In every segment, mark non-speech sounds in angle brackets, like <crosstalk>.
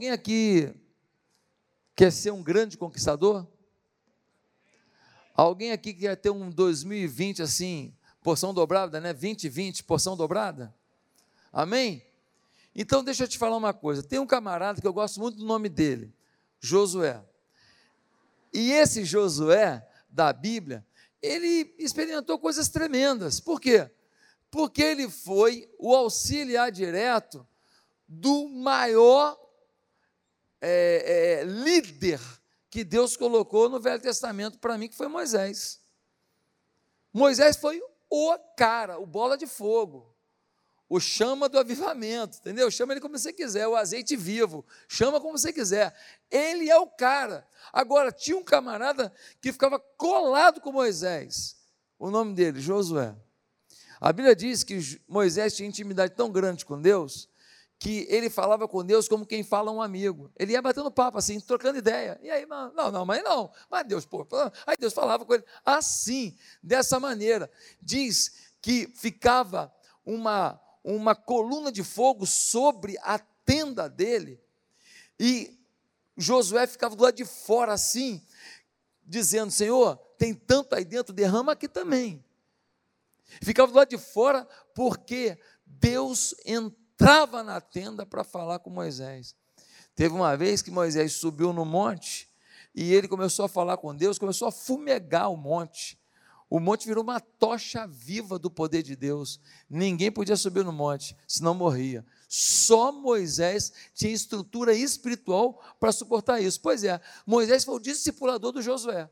Alguém aqui quer ser um grande conquistador? Alguém aqui quer ter um 2020 assim, porção dobrada, né? 2020, porção dobrada? Amém? Então deixa eu te falar uma coisa. Tem um camarada que eu gosto muito do nome dele, Josué. E esse Josué da Bíblia, ele experimentou coisas tremendas. Por quê? Porque ele foi o auxiliar direto do maior é, é, líder que Deus colocou no Velho Testamento para mim, que foi Moisés. Moisés foi o cara, o bola de fogo, o chama do avivamento, entendeu? Chama ele como você quiser, o azeite vivo, chama como você quiser. Ele é o cara. Agora, tinha um camarada que ficava colado com Moisés. O nome dele, Josué. A Bíblia diz que Moisés tinha intimidade tão grande com Deus que ele falava com Deus como quem fala um amigo. Ele ia batendo papo, assim, trocando ideia. E aí, não, não, mas não. Mas Deus, pô, aí Deus falava com ele assim, dessa maneira. Diz que ficava uma, uma coluna de fogo sobre a tenda dele, e Josué ficava do lado de fora, assim, dizendo: Senhor, tem tanto aí dentro, derrama aqui também. Ficava do lado de fora, porque Deus entrou entrava na tenda para falar com Moisés. Teve uma vez que Moisés subiu no monte e ele começou a falar com Deus, começou a fumegar o monte. O monte virou uma tocha viva do poder de Deus. Ninguém podia subir no monte, senão morria. Só Moisés tinha estrutura espiritual para suportar isso. Pois é, Moisés foi o discipulador do Josué.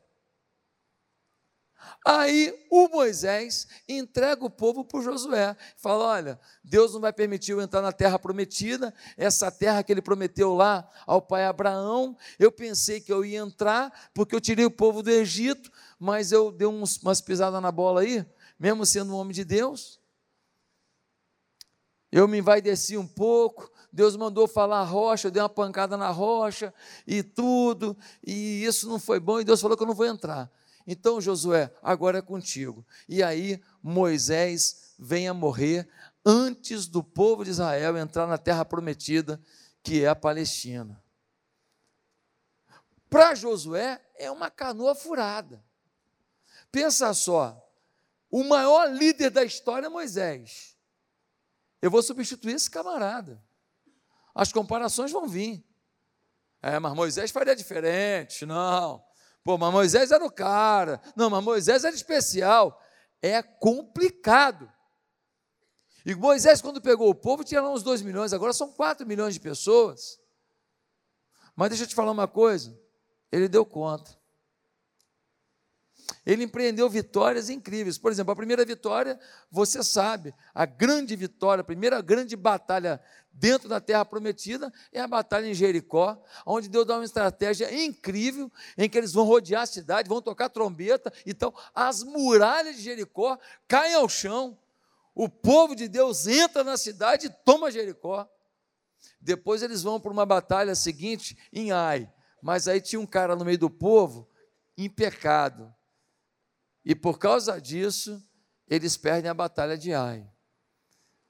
Aí o Moisés entrega o povo para Josué. Fala: olha, Deus não vai permitir eu entrar na terra prometida, essa terra que ele prometeu lá ao pai Abraão. Eu pensei que eu ia entrar, porque eu tirei o povo do Egito, mas eu dei uns, umas pisadas na bola aí, mesmo sendo um homem de Deus. Eu me envaideci um pouco, Deus mandou falar rocha, eu dei uma pancada na rocha e tudo, e isso não foi bom, e Deus falou que eu não vou entrar. Então, Josué, agora é contigo. E aí, Moisés vem a morrer antes do povo de Israel entrar na terra prometida, que é a Palestina. Para Josué, é uma canoa furada. Pensa só, o maior líder da história é Moisés. Eu vou substituir esse camarada. As comparações vão vir. É, mas Moisés faria diferente. Não. Pô, mas Moisés era o cara. Não, mas Moisés era especial. É complicado. E Moisés, quando pegou o povo, tinha lá uns 2 milhões, agora são 4 milhões de pessoas. Mas deixa eu te falar uma coisa: ele deu conta. Ele empreendeu vitórias incríveis. Por exemplo, a primeira vitória, você sabe, a grande vitória, a primeira grande batalha dentro da terra prometida é a batalha em Jericó, onde Deus dá uma estratégia incrível em que eles vão rodear a cidade, vão tocar trombeta, então as muralhas de Jericó caem ao chão. O povo de Deus entra na cidade e toma Jericó. Depois eles vão para uma batalha seguinte em Ai, mas aí tinha um cara no meio do povo em pecado. E por causa disso, eles perdem a batalha de Ai.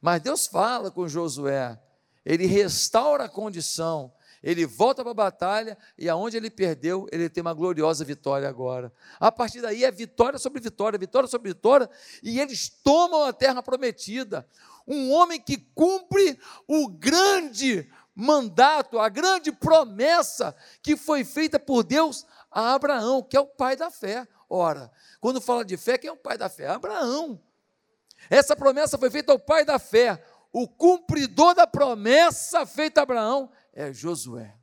Mas Deus fala com Josué, ele restaura a condição, ele volta para a batalha e aonde ele perdeu, ele tem uma gloriosa vitória agora. A partir daí é vitória sobre vitória, vitória sobre vitória, e eles tomam a terra prometida. Um homem que cumpre o grande mandato, a grande promessa que foi feita por Deus a Abraão, que é o pai da fé. Ora, quando fala de fé, quem é o pai da fé? Abraão. Essa promessa foi feita ao pai da fé. O cumpridor da promessa feita a Abraão é Josué.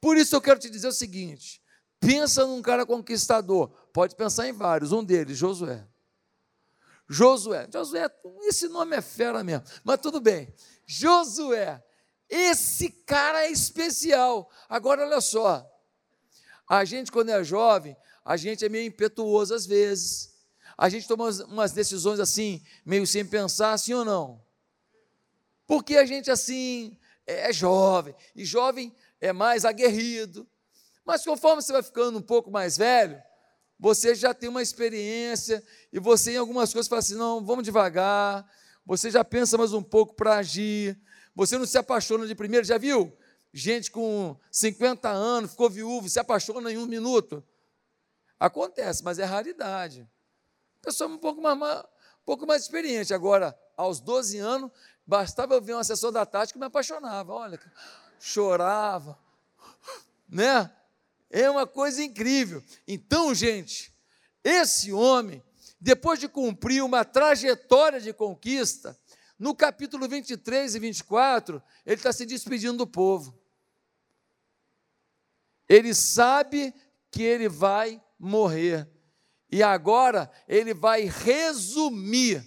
Por isso eu quero te dizer o seguinte: pensa num cara conquistador. Pode pensar em vários, um deles, Josué. Josué, Josué, esse nome é fera mesmo, mas tudo bem. Josué, esse cara é especial. Agora olha só, a gente quando é jovem, a gente é meio impetuoso às vezes. A gente toma umas decisões assim, meio sem pensar, assim ou não? Porque a gente assim é jovem, e jovem é mais aguerrido. Mas conforme você vai ficando um pouco mais velho, você já tem uma experiência e você em algumas coisas fala assim: não, vamos devagar. Você já pensa mais um pouco para agir. Você não se apaixona de primeiro, já viu? gente com 50 anos, ficou viúvo, se apaixona em um minuto. Acontece, mas é raridade. Pessoa um pouco mais, um pouco mais experiente. Agora, aos 12 anos, bastava eu ver um assessor da tática que me apaixonava. Olha, chorava, né? É uma coisa incrível. Então, gente, esse homem, depois de cumprir uma trajetória de conquista, no capítulo 23 e 24, ele está se despedindo do povo. Ele sabe que ele vai morrer. E agora ele vai resumir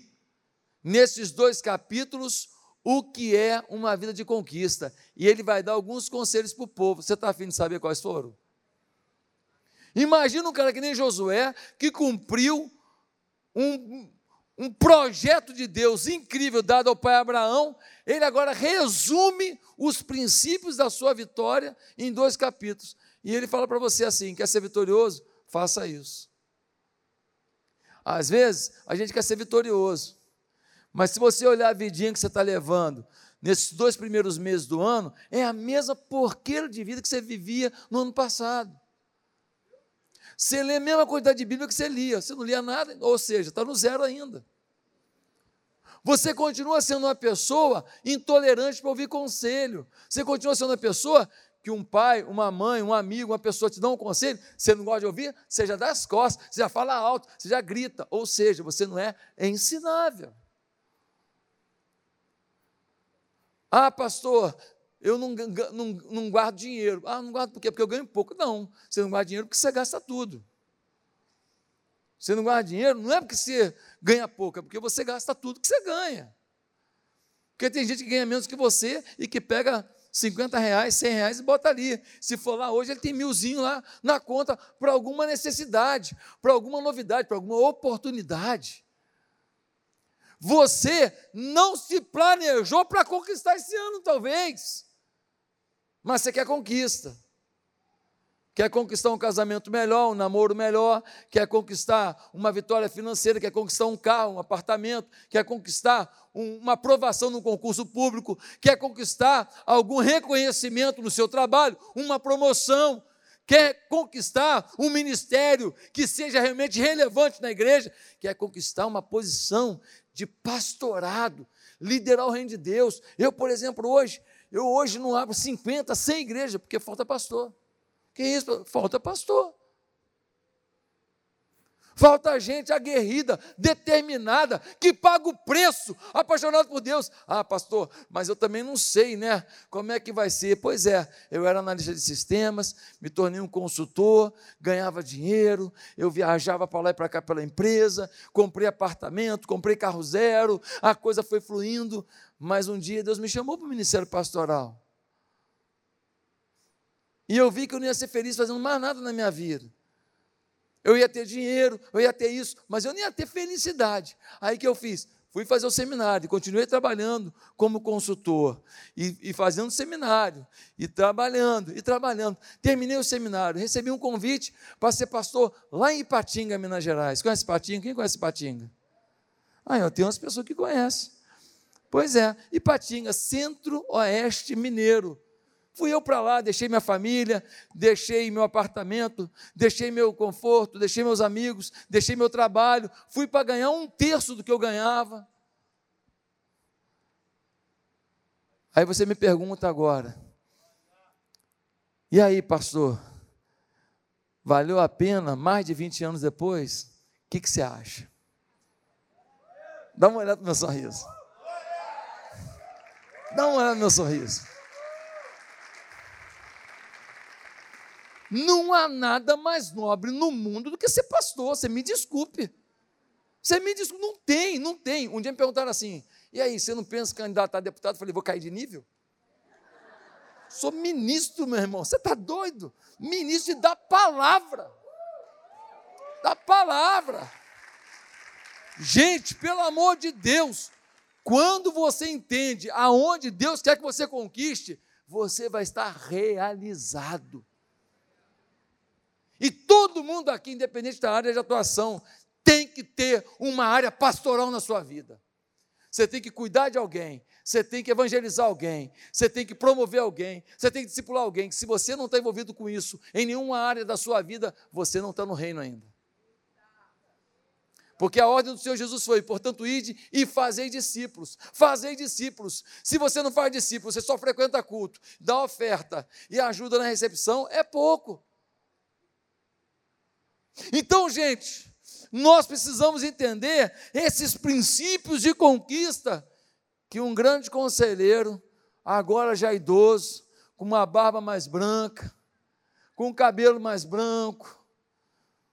nesses dois capítulos o que é uma vida de conquista. E ele vai dar alguns conselhos para o povo. Você está afim de saber quais foram? Imagina um cara que nem Josué, que cumpriu um, um projeto de Deus incrível dado ao pai Abraão. Ele agora resume os princípios da sua vitória em dois capítulos. E ele fala para você assim: quer ser vitorioso? Faça isso. Às vezes, a gente quer ser vitorioso. Mas se você olhar a vidinha que você está levando nesses dois primeiros meses do ano, é a mesma porqueira de vida que você vivia no ano passado. Você lê a mesma quantidade de Bíblia que você lia, você não lia nada, ou seja, está no zero ainda. Você continua sendo uma pessoa intolerante para ouvir conselho. Você continua sendo uma pessoa que um pai, uma mãe, um amigo, uma pessoa te dão um conselho, você não gosta de ouvir, você já dá as costas, você já fala alto, você já grita. Ou seja, você não é ensinável. Ah, pastor, eu não, não, não guardo dinheiro. Ah, não guardo por quê? Porque eu ganho pouco. Não, você não guarda dinheiro porque você gasta tudo. Você não guarda dinheiro não é porque você ganha pouco, é porque você gasta tudo que você ganha. Porque tem gente que ganha menos que você e que pega 50 reais, 100 reais e bota ali. Se for lá hoje, ele tem milzinho lá na conta para alguma necessidade, para alguma novidade, para alguma oportunidade. Você não se planejou para conquistar esse ano, talvez, mas você quer conquista. Quer conquistar um casamento melhor, um namoro melhor, quer conquistar uma vitória financeira, quer conquistar um carro, um apartamento, quer conquistar uma aprovação no concurso público, quer conquistar algum reconhecimento no seu trabalho, uma promoção, quer conquistar um ministério que seja realmente relevante na igreja, quer conquistar uma posição de pastorado, liderar o reino de Deus. Eu, por exemplo, hoje, eu hoje não abro 50, 100 igrejas, porque falta pastor. Que isso? Falta pastor. Falta gente aguerrida, determinada, que paga o preço, apaixonado por Deus. Ah, pastor, mas eu também não sei, né? Como é que vai ser? Pois é, eu era analista de sistemas, me tornei um consultor, ganhava dinheiro, eu viajava para lá e para cá pela empresa, comprei apartamento, comprei carro zero, a coisa foi fluindo, mas um dia Deus me chamou para o ministério pastoral. E eu vi que eu não ia ser feliz fazendo mais nada na minha vida eu ia ter dinheiro, eu ia ter isso, mas eu não ia ter felicidade. Aí que eu fiz? Fui fazer o seminário, continuei trabalhando como consultor, e, e fazendo seminário, e trabalhando, e trabalhando. Terminei o seminário, recebi um convite para ser pastor lá em Ipatinga, Minas Gerais. Conhece Ipatinga? Quem conhece Ipatinga? Ah, eu tenho umas pessoas que conhecem. Pois é, Ipatinga, centro-oeste mineiro. Fui eu para lá, deixei minha família, deixei meu apartamento, deixei meu conforto, deixei meus amigos, deixei meu trabalho, fui para ganhar um terço do que eu ganhava. Aí você me pergunta agora, e aí, pastor, valeu a pena mais de 20 anos depois? O que, que você acha? Dá uma olhada no meu sorriso. Dá uma olhada no meu sorriso. Não há nada mais nobre no mundo do que ser pastor. Você me desculpe. Você me desculpe. Não tem, não tem. Um dia me perguntaram assim: e aí, você não pensa candidatar a deputado? Eu falei: vou cair de nível? Sou ministro, meu irmão. Você está doido? Ministro da palavra. Da palavra. Gente, pelo amor de Deus, quando você entende aonde Deus quer que você conquiste, você vai estar realizado. E todo mundo aqui, independente da área de atuação, tem que ter uma área pastoral na sua vida. você tem que cuidar de alguém, você tem que evangelizar alguém, você tem que promover alguém, você tem que discipular alguém. Se você não está envolvido com isso em nenhuma área da sua vida, você não está no reino ainda. Porque a ordem do Senhor Jesus foi, portanto, ide e fazei discípulos. Fazei discípulos. Se você não faz discípulos, você só frequenta culto, dá oferta e ajuda na recepção, é pouco. Então, gente, nós precisamos entender esses princípios de conquista que um grande conselheiro, agora já idoso, com uma barba mais branca, com o cabelo mais branco,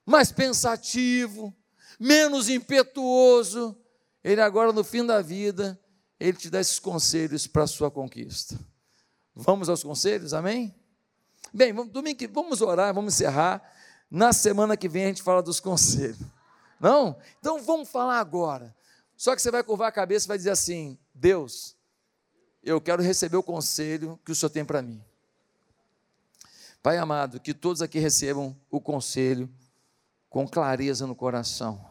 mais pensativo, menos impetuoso, ele agora no fim da vida, ele te dá esses conselhos para a sua conquista. Vamos aos conselhos, amém? Bem, vamos, domingo, vamos orar, vamos encerrar. Na semana que vem a gente fala dos conselhos. Não? Então vamos falar agora. Só que você vai curvar a cabeça e vai dizer assim: Deus, eu quero receber o conselho que o Senhor tem para mim. Pai amado, que todos aqui recebam o conselho com clareza no coração.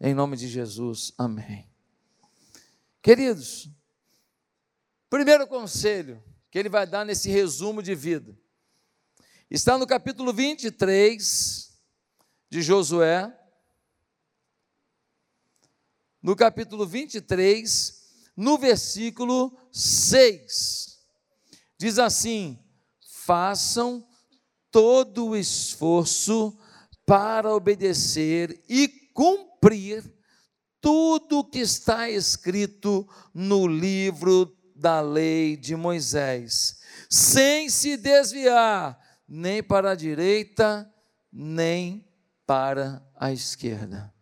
Em nome de Jesus, amém. Queridos, primeiro conselho que ele vai dar nesse resumo de vida está no capítulo 23 de Josué. No capítulo 23, no versículo 6, diz assim: façam todo o esforço para obedecer e cumprir tudo o que está escrito no livro da lei de Moisés, sem se desviar nem para a direita, nem para a esquerda.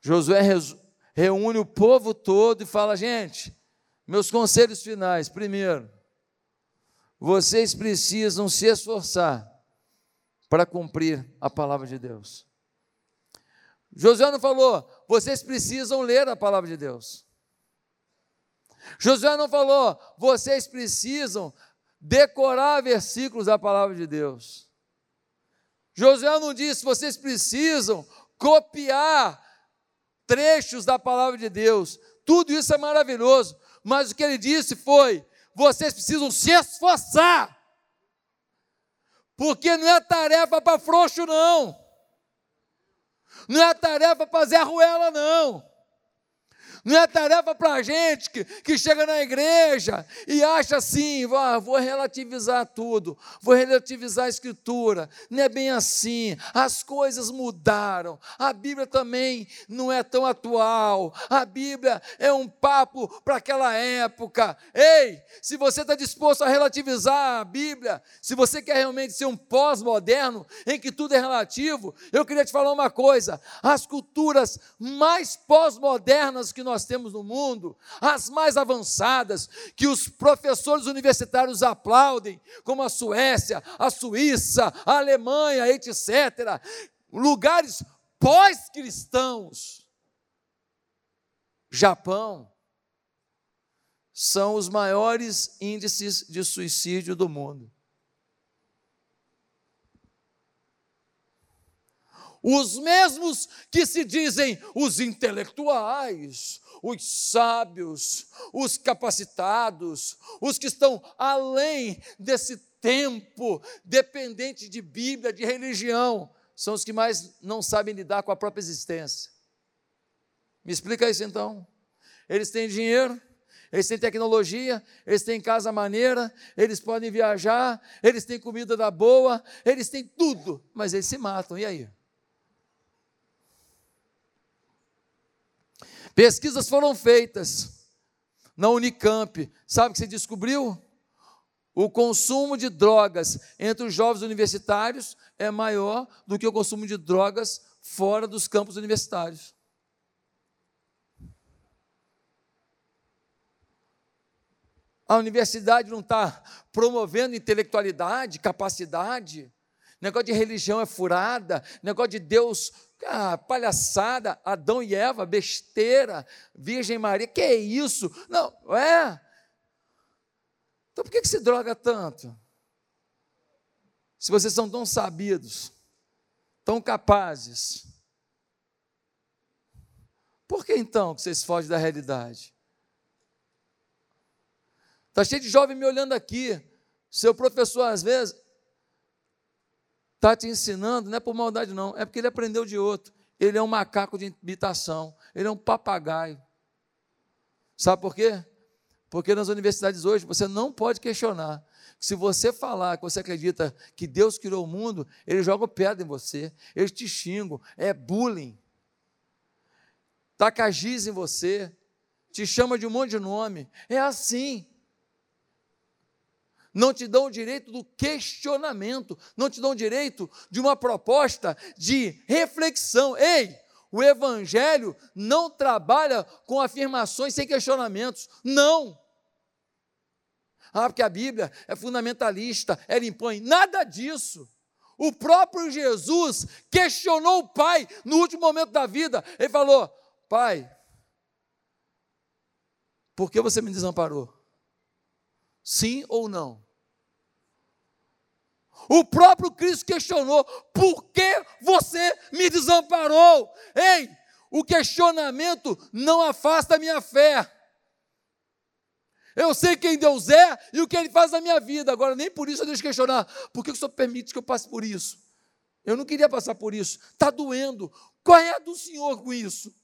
Josué reúne o povo todo e fala: gente, meus conselhos finais. Primeiro, vocês precisam se esforçar para cumprir a palavra de Deus. Josué não falou, vocês precisam ler a palavra de Deus. Josué não falou, vocês precisam decorar versículos da palavra de Deus. Josué não disse, vocês precisam copiar trechos da palavra de Deus. Tudo isso é maravilhoso, mas o que ele disse foi: vocês precisam se esforçar porque não é tarefa para frouxo, não. Não é tarefa para Zé Ruela, não. Não é tarefa para a gente que, que chega na igreja e acha assim: ah, vou relativizar tudo, vou relativizar a escritura. Não é bem assim. As coisas mudaram. A Bíblia também não é tão atual. A Bíblia é um papo para aquela época. Ei, se você está disposto a relativizar a Bíblia, se você quer realmente ser um pós-moderno em que tudo é relativo, eu queria te falar uma coisa: as culturas mais pós-modernas que nós nós temos no mundo, as mais avançadas, que os professores universitários aplaudem, como a Suécia, a Suíça, a Alemanha, etc. Lugares pós-cristãos. Japão são os maiores índices de suicídio do mundo. Os mesmos que se dizem os intelectuais, os sábios, os capacitados, os que estão além desse tempo dependente de Bíblia, de religião, são os que mais não sabem lidar com a própria existência. Me explica isso então. Eles têm dinheiro, eles têm tecnologia, eles têm casa maneira, eles podem viajar, eles têm comida da boa, eles têm tudo, mas eles se matam. E aí? Pesquisas foram feitas na Unicamp. Sabe o que se descobriu? O consumo de drogas entre os jovens universitários é maior do que o consumo de drogas fora dos campos universitários. A universidade não está promovendo intelectualidade, capacidade. Negócio de religião é furada, negócio de Deus ah, palhaçada, Adão e Eva, besteira, Virgem Maria, que é isso? Não, é. Então por que, que se droga tanto? Se vocês são tão sabidos, tão capazes, Por que então que vocês fogem da realidade? Está cheio de jovem me olhando aqui. Seu professor, às vezes, está te ensinando, não é por maldade, não, é porque ele aprendeu de outro. Ele é um macaco de imitação, ele é um papagaio. Sabe por quê? Porque nas universidades hoje você não pode questionar. Se você falar que você acredita que Deus criou o mundo, eles jogam pedra em você, eles te xingam, é bullying. Taca giz em você, te chama de um monte de nome. É assim. Não te dão o direito do questionamento, não te dão o direito de uma proposta de reflexão. Ei, o Evangelho não trabalha com afirmações sem questionamentos. Não. Ah, porque a Bíblia é fundamentalista, ela impõe. Nada disso. O próprio Jesus questionou o Pai no último momento da vida. Ele falou: Pai, por que você me desamparou? Sim ou não? O próprio Cristo questionou: por que você me desamparou? Ei, o questionamento não afasta a minha fé. Eu sei quem Deus é e o que Ele faz na minha vida. Agora, nem por isso eu deixo questionar. Por que o Senhor permite que eu passe por isso? Eu não queria passar por isso. Está doendo. Qual é a do Senhor com isso?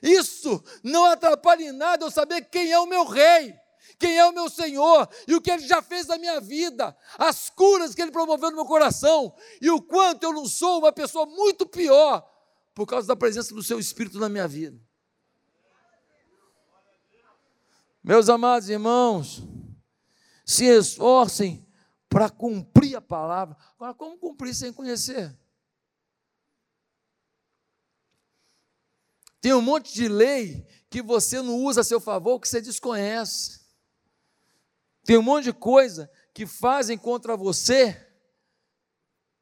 Isso não atrapalha em nada eu saber quem é o meu rei, quem é o meu Senhor e o que Ele já fez na minha vida, as curas que Ele promoveu no meu coração e o quanto eu não sou uma pessoa muito pior por causa da presença do Seu Espírito na minha vida. Meus amados irmãos, se esforcem para cumprir a palavra. Agora, como cumprir sem conhecer? Tem um monte de lei que você não usa a seu favor, que você desconhece. Tem um monte de coisa que fazem contra você,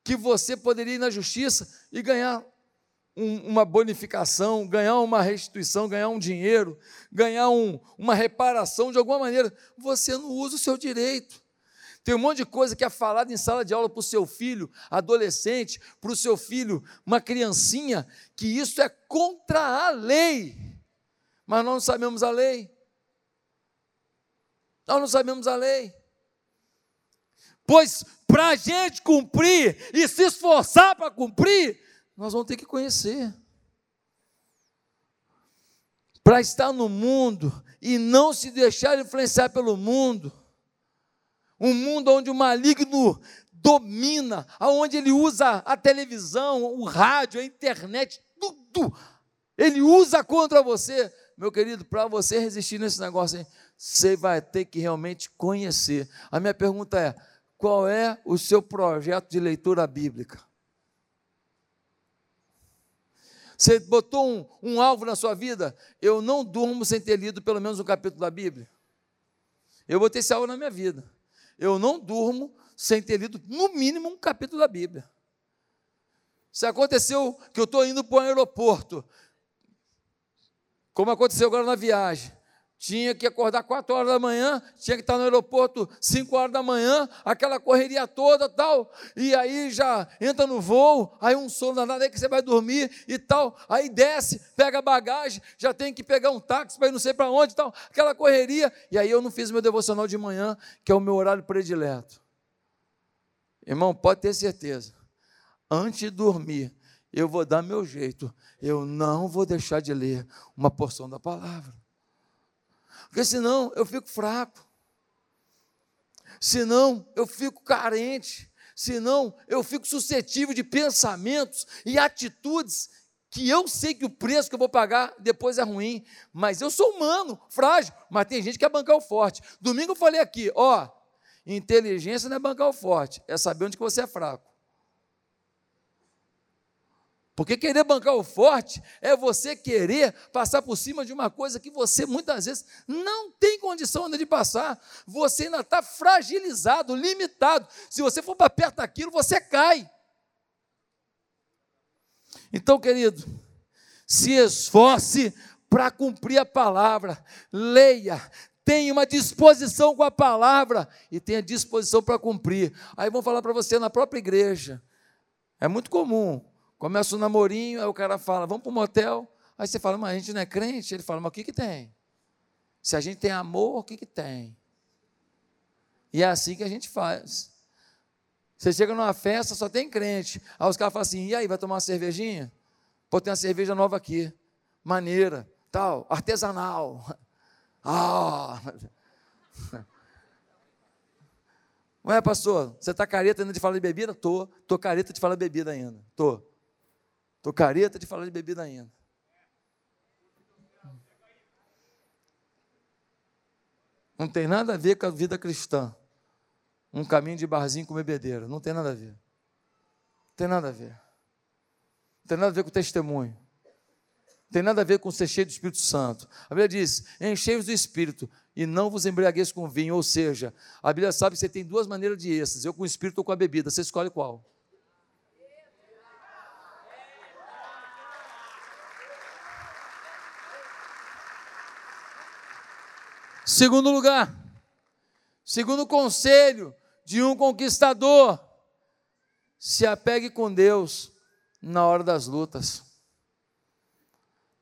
que você poderia ir na justiça e ganhar um, uma bonificação, ganhar uma restituição, ganhar um dinheiro, ganhar um, uma reparação de alguma maneira. Você não usa o seu direito. Tem um monte de coisa que é falada em sala de aula para o seu filho, adolescente, para o seu filho, uma criancinha, que isso é contra a lei. Mas nós não sabemos a lei. Nós não sabemos a lei. Pois para a gente cumprir e se esforçar para cumprir, nós vamos ter que conhecer. Para estar no mundo e não se deixar influenciar pelo mundo. Um mundo onde o maligno domina, onde ele usa a televisão, o rádio, a internet, tudo. Ele usa contra você. Meu querido, para você resistir nesse negócio, hein, você vai ter que realmente conhecer. A minha pergunta é: qual é o seu projeto de leitura bíblica? Você botou um, um alvo na sua vida? Eu não durmo sem ter lido pelo menos um capítulo da Bíblia. Eu botei esse alvo na minha vida. Eu não durmo sem ter lido, no mínimo, um capítulo da Bíblia. Se aconteceu que eu estou indo para o aeroporto, como aconteceu agora na viagem, tinha que acordar 4 horas da manhã, tinha que estar no aeroporto 5 horas da manhã, aquela correria toda tal, e aí já entra no voo, aí um sono danado, aí que você vai dormir e tal, aí desce, pega a bagagem, já tem que pegar um táxi para ir não sei para onde tal, aquela correria, e aí eu não fiz meu devocional de manhã, que é o meu horário predileto. Irmão, pode ter certeza, antes de dormir, eu vou dar meu jeito, eu não vou deixar de ler uma porção da palavra. Porque senão eu fico fraco. Senão eu fico carente. Senão eu fico suscetível de pensamentos e atitudes que eu sei que o preço que eu vou pagar depois é ruim, mas eu sou humano, frágil, mas tem gente que quer bancar o forte. Domingo eu falei aqui, ó, inteligência não é bancar o forte, é saber onde que você é fraco. Porque querer bancar o forte é você querer passar por cima de uma coisa que você muitas vezes não tem condição ainda de passar. Você ainda está fragilizado, limitado. Se você for para perto daquilo, você cai. Então, querido, se esforce para cumprir a palavra, leia, tenha uma disposição com a palavra e tenha disposição para cumprir. Aí vão falar para você na própria igreja. É muito comum Começa um namorinho, aí o cara fala, vamos para o motel. Aí você fala, mas a gente não é crente? Ele fala, mas o que, que tem? Se a gente tem amor, o que, que tem? E é assim que a gente faz. Você chega numa festa, só tem crente. Aí os caras falam assim: e aí, vai tomar uma cervejinha? Pô, tem uma cerveja nova aqui. Maneira, tal, artesanal. <laughs> Ah! <laughs> Não é, pastor? Você está careta ainda de falar de bebida? Tô. Tô careta de falar de bebida ainda. Tô. Tô careta de falar de bebida ainda. Não tem nada a ver com a vida cristã. Um caminho de barzinho com bebedeira. Não tem nada a ver. Não tem nada a ver. Não tem nada a ver com testemunho. Não tem nada a ver com ser cheio do Espírito Santo. A Bíblia diz: enchei-vos do Espírito e não vos embriagueis com vinho. Ou seja, a Bíblia sabe que você tem duas maneiras de êxtase: eu com o Espírito ou com a bebida. Você escolhe qual. Segundo lugar, segundo conselho de um conquistador, se apegue com Deus na hora das lutas.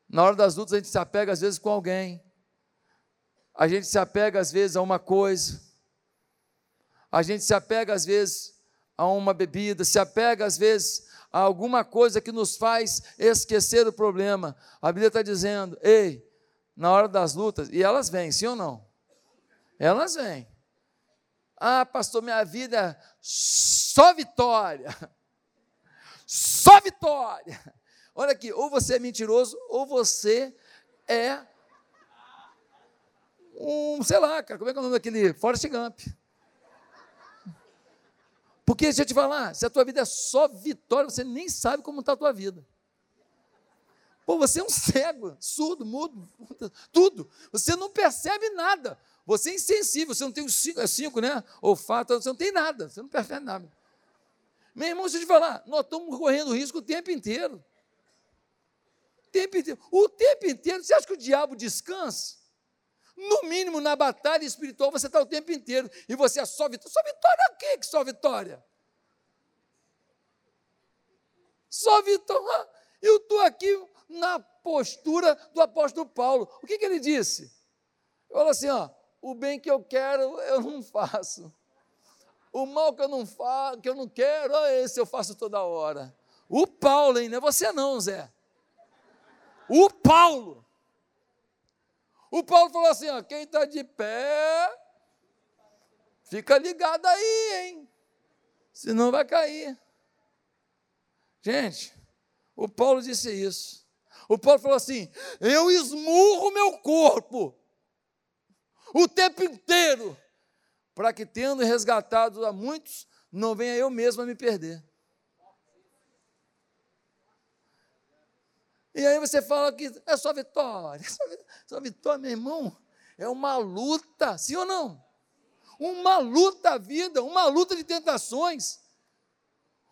Na hora das lutas a gente se apega às vezes com alguém, a gente se apega às vezes a uma coisa, a gente se apega às vezes a uma bebida, se apega às vezes a alguma coisa que nos faz esquecer o problema. A Bíblia está dizendo: ei, na hora das lutas, e elas vêm, sim ou não? Elas vêm. Ah, pastor, minha vida é só vitória. <laughs> Só vitória. Olha aqui, ou você é mentiroso, ou você é um, sei lá, cara, como é que é o nome daquele? Forrest Gump. Porque, deixa eu te falar, se a tua vida é só vitória, você nem sabe como está a tua vida. Pô, você é um cego, surdo, mudo, <laughs> tudo. Você não percebe nada. Você é insensível, você não tem os cinco, é cinco né? Olfato, você não tem nada, você não percebe nada. Meu irmão, deixa eu te falar, nós estamos correndo risco o tempo inteiro. O tempo inteiro. O tempo inteiro, você acha que o diabo descansa? No mínimo, na batalha espiritual, você está o tempo inteiro. E você é só vitória. Só vitória é o quê que só vitória? Só vitória. Eu estou aqui na postura do apóstolo Paulo. O que, que ele disse? Falou assim: ó, o bem que eu quero, eu não faço. O mal que eu não faço, que eu não quero, esse eu faço toda hora. O Paulo, hein? Não é você não, Zé. O Paulo. O Paulo falou assim: ó, quem está de pé, fica ligado aí, hein? Senão vai cair. Gente, o Paulo disse isso. O Paulo falou assim: eu esmurro meu corpo o tempo inteiro, para que, tendo resgatado a muitos, não venha eu mesmo a me perder. E aí você fala que é só vitória, <laughs> é só, só vitória, meu irmão, é uma luta, sim ou não? Uma luta a vida, uma luta de tentações.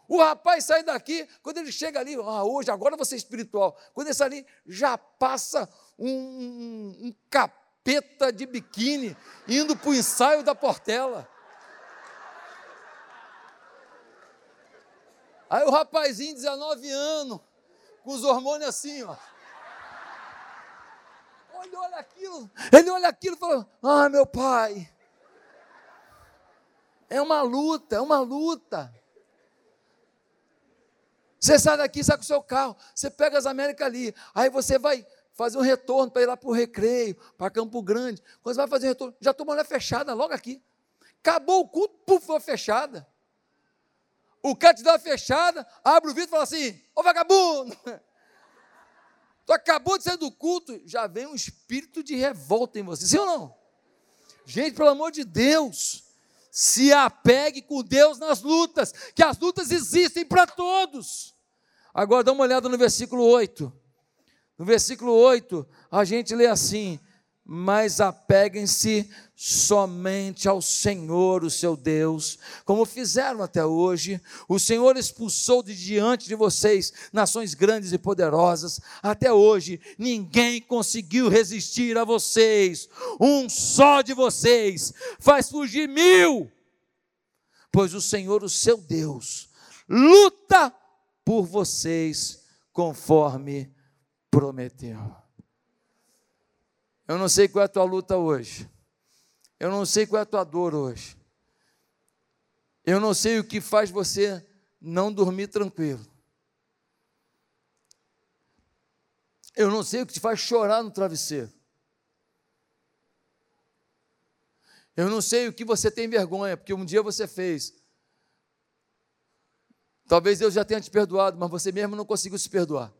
O rapaz sai daqui, quando ele chega ali, ah, hoje, agora você é espiritual. Quando ele sai ali, já passa um, um, um capeta de biquíni indo para o ensaio da Portela. Aí o rapazinho, 19 anos, com os hormônios assim, ó. Ele olha aquilo, ele olha aquilo e fala: Ah, meu pai. É uma luta, é uma luta. Você sai daqui, sai com o seu carro, você pega as Américas ali, aí você vai fazer um retorno para ir lá para o recreio, para Campo Grande. Quando você vai fazer retorno, já toma uma fechada logo aqui. Acabou o culto, puf, foi fechada. O cara te dá uma fechada, abre o vidro e fala assim: Ô vagabundo! <laughs> Tu acabou de sair do culto, já vem um espírito de revolta em você, sim ou não? Gente, pelo amor de Deus, se apegue com Deus nas lutas, que as lutas existem para todos. Agora dá uma olhada no versículo 8. No versículo 8, a gente lê assim: Mas apeguem-se somente ao Senhor, o seu Deus, como fizeram até hoje. O Senhor expulsou de diante de vocês nações grandes e poderosas. Até hoje, ninguém conseguiu resistir a vocês. Um só de vocês faz fugir mil, pois o Senhor, o seu Deus, luta por vocês, conforme prometeu. Eu não sei qual é a tua luta hoje. Eu não sei qual é a tua dor hoje. Eu não sei o que faz você não dormir tranquilo. Eu não sei o que te faz chorar no travesseiro. Eu não sei o que você tem vergonha, porque um dia você fez. Talvez Deus já tenha te perdoado, mas você mesmo não conseguiu se perdoar.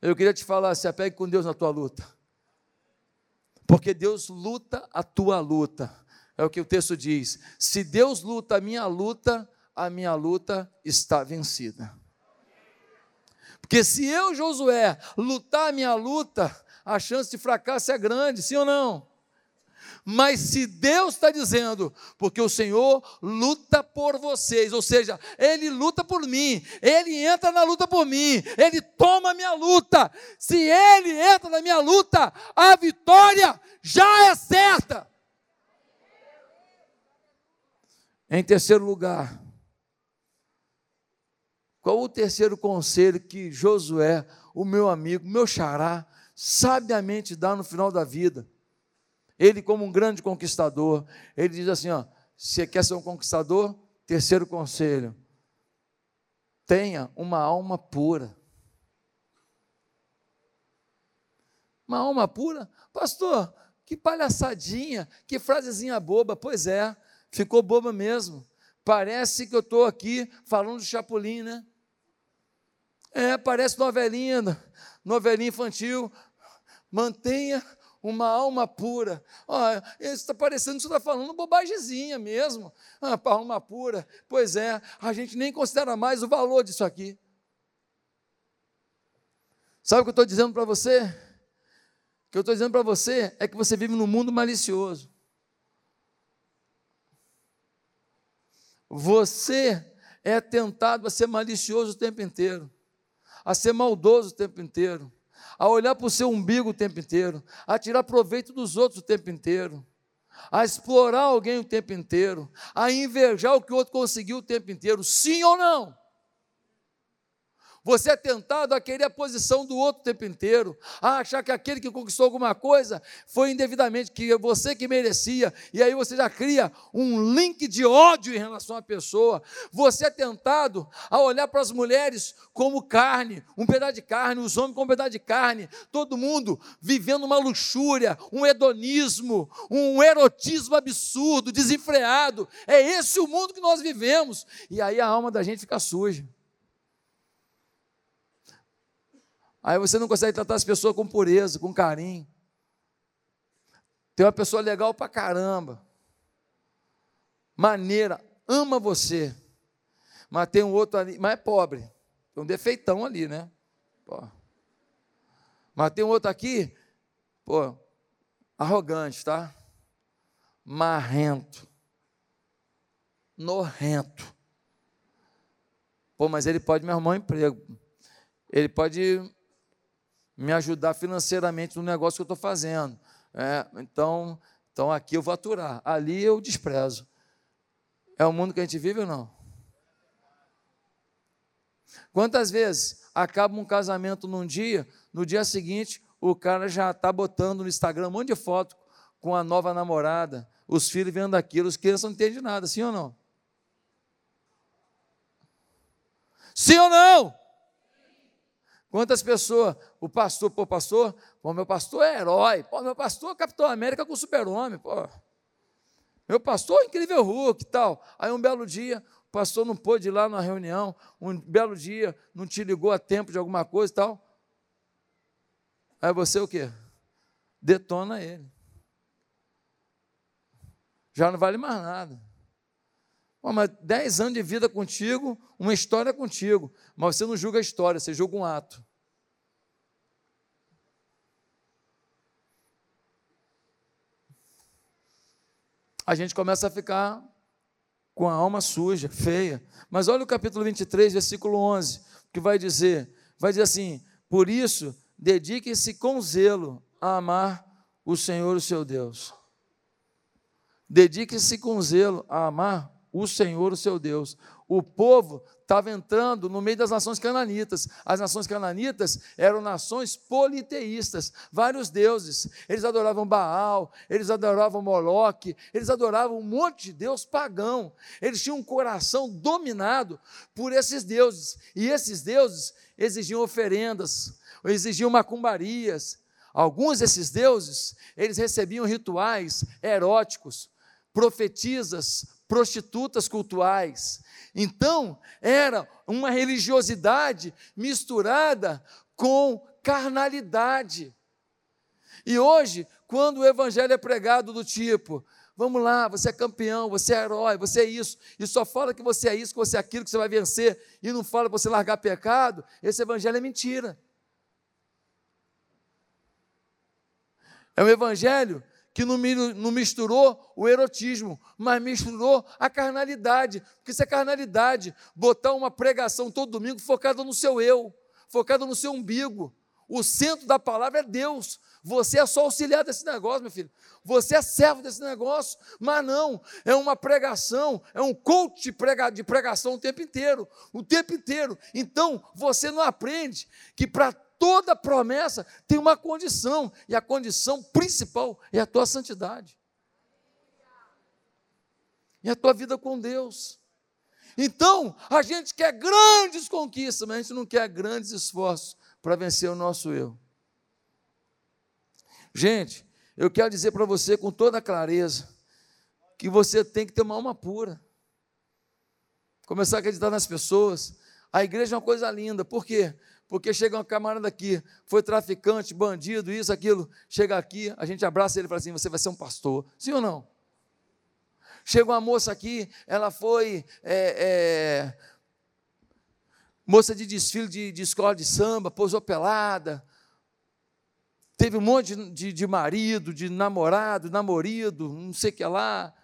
Eu queria te falar, se apegue com Deus na tua luta. Porque Deus luta a tua luta. É o que o texto diz. Se Deus luta a minha luta, a minha luta está vencida. Porque se eu, Josué, lutar a minha luta, a chance de fracasso é grande, sim ou não? Mas se Deus está dizendo, porque o Senhor luta por vocês, ou seja, Ele luta por mim, Ele entra na luta por mim, Ele toma a minha luta. Se Ele entra na minha luta, a vitória já é certa. Em terceiro lugar, qual o terceiro conselho que Josué, o meu amigo, meu xará, sabiamente dá no final da vida? Ele, como um grande conquistador, ele diz assim: ó, você quer ser um conquistador? Terceiro conselho: tenha uma alma pura. Uma alma pura? Pastor, que palhaçadinha, que frasezinha boba. Pois é, ficou boba mesmo. Parece que eu estou aqui falando de Chapolin, né? É, parece novelinha, novelinha infantil. Mantenha uma alma pura. Isso está parecendo que você está falando bobagemzinha mesmo. Ah, alma pura. Pois é, a gente nem considera mais o valor disso aqui. Sabe o que eu estou dizendo para você? O que eu estou dizendo para você é que você vive num mundo malicioso. Você é tentado a ser malicioso o tempo inteiro, a ser maldoso o tempo inteiro a olhar para o seu umbigo o tempo inteiro, a tirar proveito dos outros o tempo inteiro, a explorar alguém o tempo inteiro, a invejar o que o outro conseguiu o tempo inteiro, sim ou não? Você é tentado a querer a posição do outro o tempo inteiro, a achar que aquele que conquistou alguma coisa foi indevidamente, que é você que merecia, e aí você já cria um link de ódio em relação à pessoa. Você é tentado a olhar para as mulheres como carne, um pedaço de carne, os homens como um pedaço de carne, todo mundo vivendo uma luxúria, um hedonismo, um erotismo absurdo, desenfreado. É esse o mundo que nós vivemos, e aí a alma da gente fica suja. Aí você não consegue tratar as pessoas com pureza, com carinho. Tem uma pessoa legal pra caramba. Maneira, ama você. Mas tem um outro ali, mas é pobre. Tem um defeitão ali, né? Pô. Mas tem um outro aqui, pô, arrogante, tá? Marrento. Norrento. Pô, mas ele pode me arrumar um emprego. Ele pode me ajudar financeiramente no negócio que eu estou fazendo. É, então, então aqui eu vou aturar, ali eu desprezo. É o mundo que a gente vive ou não? Quantas vezes acaba um casamento num dia, no dia seguinte o cara já está botando no Instagram um monte de foto com a nova namorada, os filhos vendo aquilo, os crianças não entendem nada, sim ou não? Sim ou não? Quantas pessoas, o pastor, pô, pastor, pô, meu pastor é herói, pô, meu pastor é Capitão América com super-homem, pô. Meu pastor é incrível Hulk e tal. Aí um belo dia, o pastor não pôde ir lá na reunião, um belo dia, não te ligou a tempo de alguma coisa e tal. Aí você o quê? Detona ele. Já não vale mais nada. Pô, mas 10 anos de vida contigo, uma história contigo. Mas você não julga a história, você julga um ato. A gente começa a ficar com a alma suja, feia. Mas olha o capítulo 23, versículo 11, que vai dizer, vai dizer assim: "Por isso, dedique-se com zelo a amar o Senhor, o seu Deus. Dedique-se com zelo a amar o Senhor, o seu Deus. o povo estava entrando no meio das nações cananitas. As nações cananitas eram nações politeístas, vários deuses. Eles adoravam Baal, eles adoravam Moloque, eles adoravam um monte de deus pagão. Eles tinham um coração dominado por esses deuses. E esses deuses exigiam oferendas, exigiam macumbarias. Alguns desses deuses, eles recebiam rituais eróticos, profetisas, prostitutas cultuais. Então, era uma religiosidade misturada com carnalidade. E hoje, quando o evangelho é pregado do tipo, vamos lá, você é campeão, você é herói, você é isso, e só fala que você é isso, que você é aquilo, que você vai vencer, e não fala para você largar pecado, esse evangelho é mentira. É um evangelho que não, misturou o erotismo, mas misturou a carnalidade. Porque se é carnalidade, botar uma pregação todo domingo focada no seu eu, focada no seu umbigo. O centro da palavra é Deus. Você é só auxiliar desse negócio, meu filho. Você é servo desse negócio. Mas não, é uma pregação, é um coach de, prega, de pregação o tempo inteiro. O tempo inteiro. Então, você não aprende que para toda promessa tem uma condição, e a condição principal é a tua santidade. E a tua vida com Deus. Então, a gente quer grandes conquistas, mas a gente não quer grandes esforços para vencer o nosso eu. Gente, eu quero dizer para você com toda clareza que você tem que ter uma alma pura. Começar a acreditar nas pessoas. A igreja é uma coisa linda. Por quê? Porque chega uma camarada aqui, foi traficante, bandido, isso, aquilo, chega aqui, a gente abraça ele e fala assim: você vai ser um pastor, sim ou não? Chega uma moça aqui, ela foi é, é, moça de desfile de, de, escola de samba, pousou pelada, teve um monte de, de, de marido, de namorado, namorido, não sei o que lá.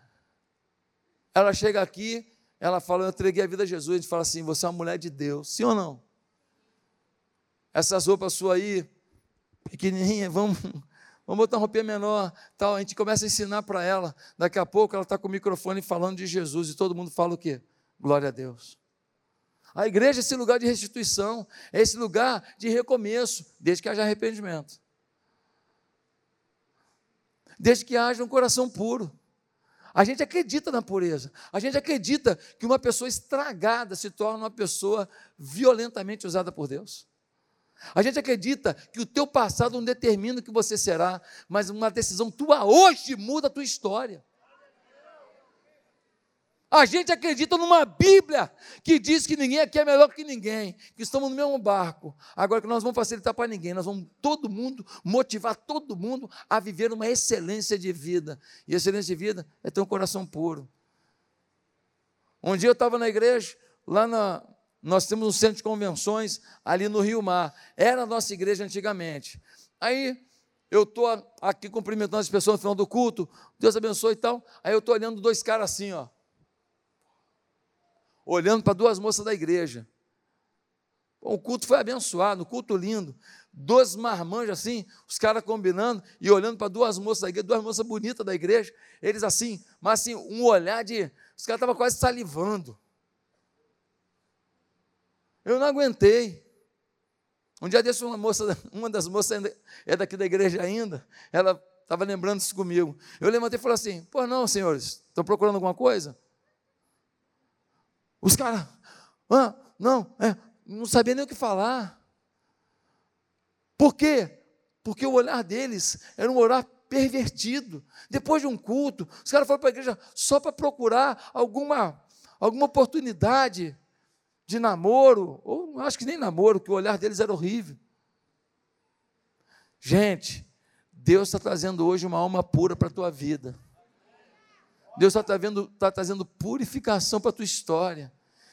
Ela chega aqui, ela fala: Eu entreguei a vida a Jesus. A gente fala assim: Você é uma mulher de Deus, sim ou não? Essas roupas suas aí, pequenininha, vamos, vamos botar uma roupinha menor, tal. A gente começa a ensinar para ela. Daqui a pouco ela está com o microfone falando de Jesus e todo mundo fala o quê? Glória a Deus. A igreja é esse lugar de restituição, é esse lugar de recomeço, desde que haja arrependimento. Desde que haja um coração puro. A gente acredita na pureza. A gente acredita que uma pessoa estragada se torna uma pessoa violentamente usada por Deus. A gente acredita que o teu passado não determina o que você será, mas uma decisão tua hoje muda a tua história. A gente acredita numa Bíblia que diz que ninguém aqui é melhor que ninguém, que estamos no mesmo barco. Agora que nós vamos facilitar para ninguém, nós vamos todo mundo motivar todo mundo a viver uma excelência de vida. E excelência de vida é ter um coração puro. Um dia eu estava na igreja, lá na, nós temos um centro de convenções ali no Rio Mar. Era a nossa igreja antigamente. Aí eu estou aqui cumprimentando as pessoas no final do culto, Deus abençoe e tal. Aí eu estou olhando dois caras assim, ó. Olhando para duas moças da igreja. O culto foi abençoado, o culto lindo. Dois marmanjos assim, os caras combinando e olhando para duas moças da igreja, duas moças bonitas da igreja. Eles assim, mas assim, um olhar de. Os caras estavam quase salivando. Eu não aguentei. Um dia desse, uma moça, uma das moças é daqui da igreja ainda, ela estava lembrando isso comigo. Eu levantei e falei assim: Pô, não, senhores, estão procurando alguma coisa? Os caras, ah, não, é, não sabia nem o que falar. Por quê? Porque o olhar deles era um olhar pervertido. Depois de um culto, os caras foram para a igreja só para procurar alguma, alguma oportunidade de namoro, ou acho que nem namoro, que o olhar deles era horrível. Gente, Deus está trazendo hoje uma alma pura para a tua vida. Deus está tá trazendo purificação para a tua história.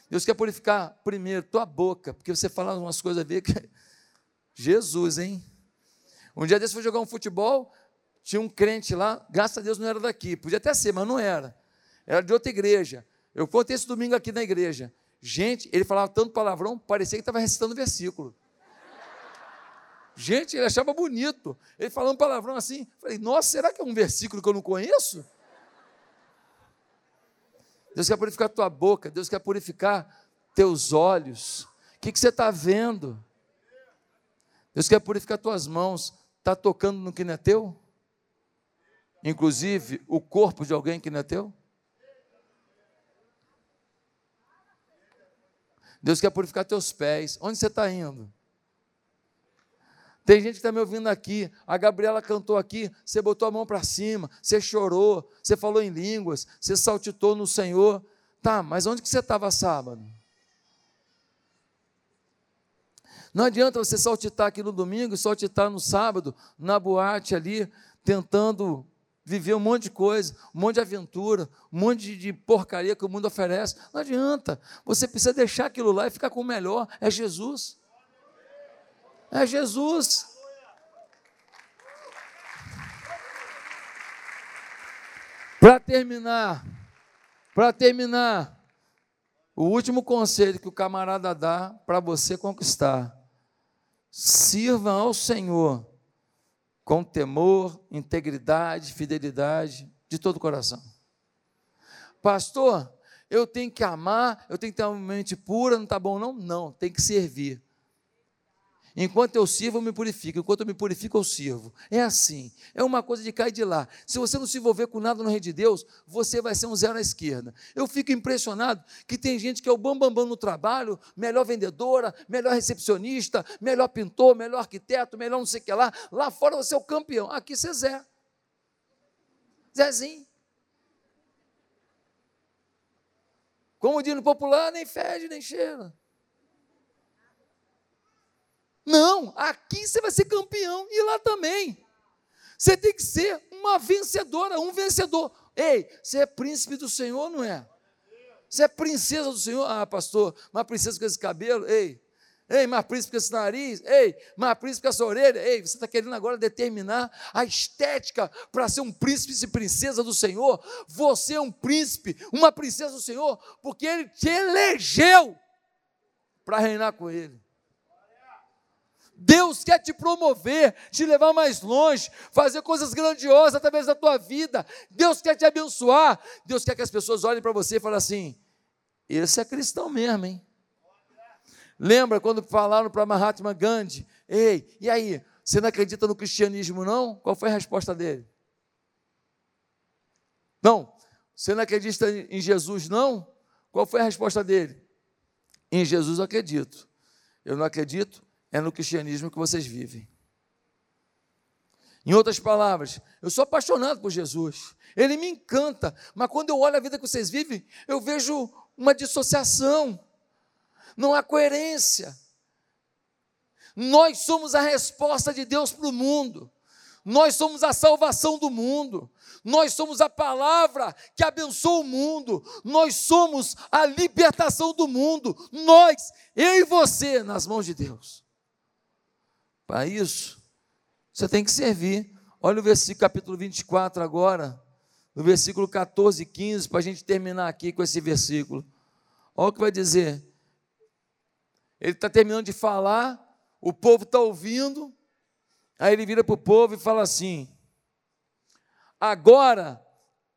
Deus quer purificar primeiro tua boca, porque você fala umas coisas ver que. <laughs> Jesus, hein? Um dia desse foi jogar um futebol, tinha um crente lá, graças a Deus não era daqui, podia até ser, mas não era. Era de outra igreja. Eu contei esse domingo aqui na igreja. Gente, ele falava tanto palavrão, parecia que estava recitando versículo. Gente, ele achava bonito. Ele falando palavrão assim. Falei, nossa, será que é um versículo que eu não conheço? Deus quer purificar tua boca, Deus quer purificar teus olhos. O que, que você está vendo? Deus quer purificar tuas mãos. Está tocando no que não é teu? Inclusive o corpo de alguém que não é teu? Deus quer purificar teus pés. Onde você está indo? Tem gente que está me ouvindo aqui. A Gabriela cantou aqui. Você botou a mão para cima. Você chorou. Você falou em línguas. Você saltitou no Senhor. Tá, mas onde que você estava sábado? Não adianta você saltitar aqui no domingo e saltitar no sábado, na boate ali, tentando viver um monte de coisa, um monte de aventura, um monte de porcaria que o mundo oferece. Não adianta. Você precisa deixar aquilo lá e ficar com o melhor. É Jesus. É Jesus. Para terminar, para terminar, o último conselho que o camarada dá para você conquistar: sirva ao Senhor com temor, integridade, fidelidade, de todo o coração. Pastor, eu tenho que amar, eu tenho que ter uma mente pura, não está bom, não? Não, tem que servir. Enquanto eu sirvo, eu me purifico. Enquanto eu me purifico, eu sirvo. É assim. É uma coisa de cá e de lá. Se você não se envolver com nada no reino de Deus, você vai ser um zero à esquerda. Eu fico impressionado que tem gente que é o bambambam bam, bam no trabalho, melhor vendedora, melhor recepcionista, melhor pintor, melhor arquiteto, melhor não sei o que lá. Lá fora você é o campeão. Aqui você é Zé. Zezinho. Como diz no popular, nem fede, nem cheira. Não, aqui você vai ser campeão e lá também. Você tem que ser uma vencedora, um vencedor. Ei, você é príncipe do Senhor, não é? Você é princesa do Senhor? Ah, pastor, uma princesa com esse cabelo? Ei, ei, uma príncipe com esse nariz? Ei, uma príncipe com essa orelha? Ei, você está querendo agora determinar a estética para ser um príncipe e princesa do Senhor? Você é um príncipe, uma princesa do Senhor, porque Ele te elegeu para reinar com Ele. Deus quer te promover, te levar mais longe, fazer coisas grandiosas através da tua vida. Deus quer te abençoar. Deus quer que as pessoas olhem para você e falem assim: esse é cristão mesmo, hein? Lembra quando falaram para Mahatma Gandhi: Ei, e aí? Você não acredita no cristianismo, não? Qual foi a resposta dele? Não. Você não acredita em Jesus, não? Qual foi a resposta dele? Em Jesus eu acredito. Eu não acredito é no cristianismo que vocês vivem. Em outras palavras, eu sou apaixonado por Jesus, ele me encanta, mas quando eu olho a vida que vocês vivem, eu vejo uma dissociação, não há coerência. Nós somos a resposta de Deus para o mundo, nós somos a salvação do mundo, nós somos a palavra que abençoa o mundo, nós somos a libertação do mundo, nós, eu e você, nas mãos de Deus. Para isso, você tem que servir. Olha o versículo capítulo 24 agora, no versículo 14 e 15, para a gente terminar aqui com esse versículo. Olha o que vai dizer. Ele está terminando de falar, o povo está ouvindo, aí ele vira para o povo e fala assim: Agora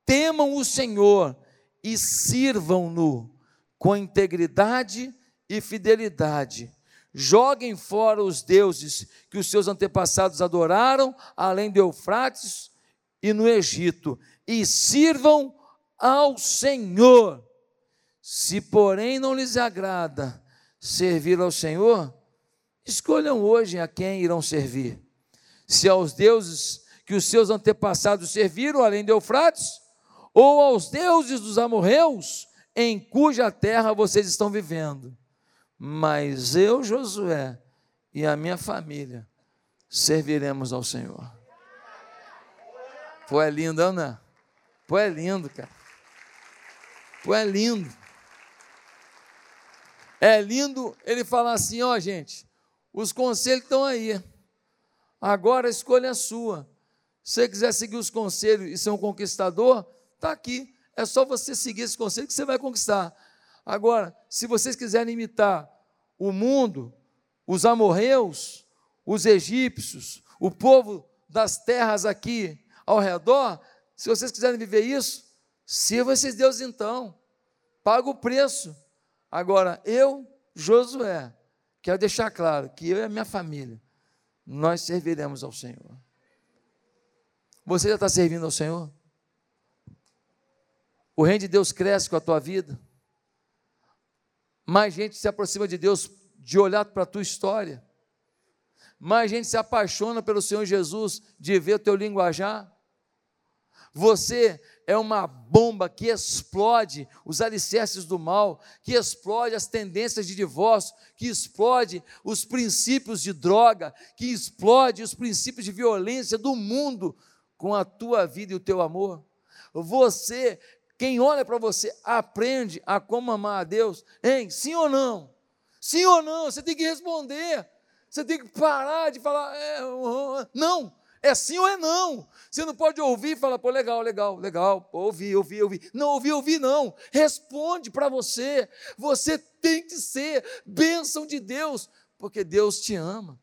temam o Senhor e sirvam-no com integridade e fidelidade Joguem fora os deuses que os seus antepassados adoraram, além do Eufrates e no Egito, e sirvam ao Senhor. Se, porém, não lhes agrada servir ao Senhor, escolham hoje a quem irão servir. Se aos deuses que os seus antepassados serviram, além do Eufrates, ou aos deuses dos amorreus, em cuja terra vocês estão vivendo mas eu, Josué, e a minha família serviremos ao Senhor. Pô, é lindo, não é? Pô, é lindo, cara. Pô, é lindo. É lindo ele falar assim: ó, gente, os conselhos estão aí. Agora a escolha é sua. Se você quiser seguir os conselhos e ser um conquistador, está aqui. É só você seguir esse conselho que você vai conquistar. Agora, se vocês quiserem imitar o mundo, os amorreus, os egípcios, o povo das terras aqui ao redor, se vocês quiserem viver isso, sirvam esses deuses então. paga o preço. Agora, eu, Josué, quero deixar claro que eu e a minha família, nós serviremos ao Senhor. Você já está servindo ao Senhor? O reino de Deus cresce com a tua vida. Mais gente se aproxima de Deus de olhar para a tua história. Mais gente se apaixona pelo Senhor Jesus de ver o teu linguajar. Você é uma bomba que explode os alicerces do mal, que explode as tendências de divórcio, que explode os princípios de droga, que explode os princípios de violência do mundo com a tua vida e o teu amor. Você, quem olha para você, aprende a como amar a Deus, hein? Sim ou não? Sim ou não? Você tem que responder. Você tem que parar de falar, é, não. É sim ou é não? Você não pode ouvir e falar, pô, legal, legal, legal, pô, ouvi, ouvi, ouvi. Não, ouvi, ouvi, não. Responde para você. Você tem que ser bênção de Deus, porque Deus te ama.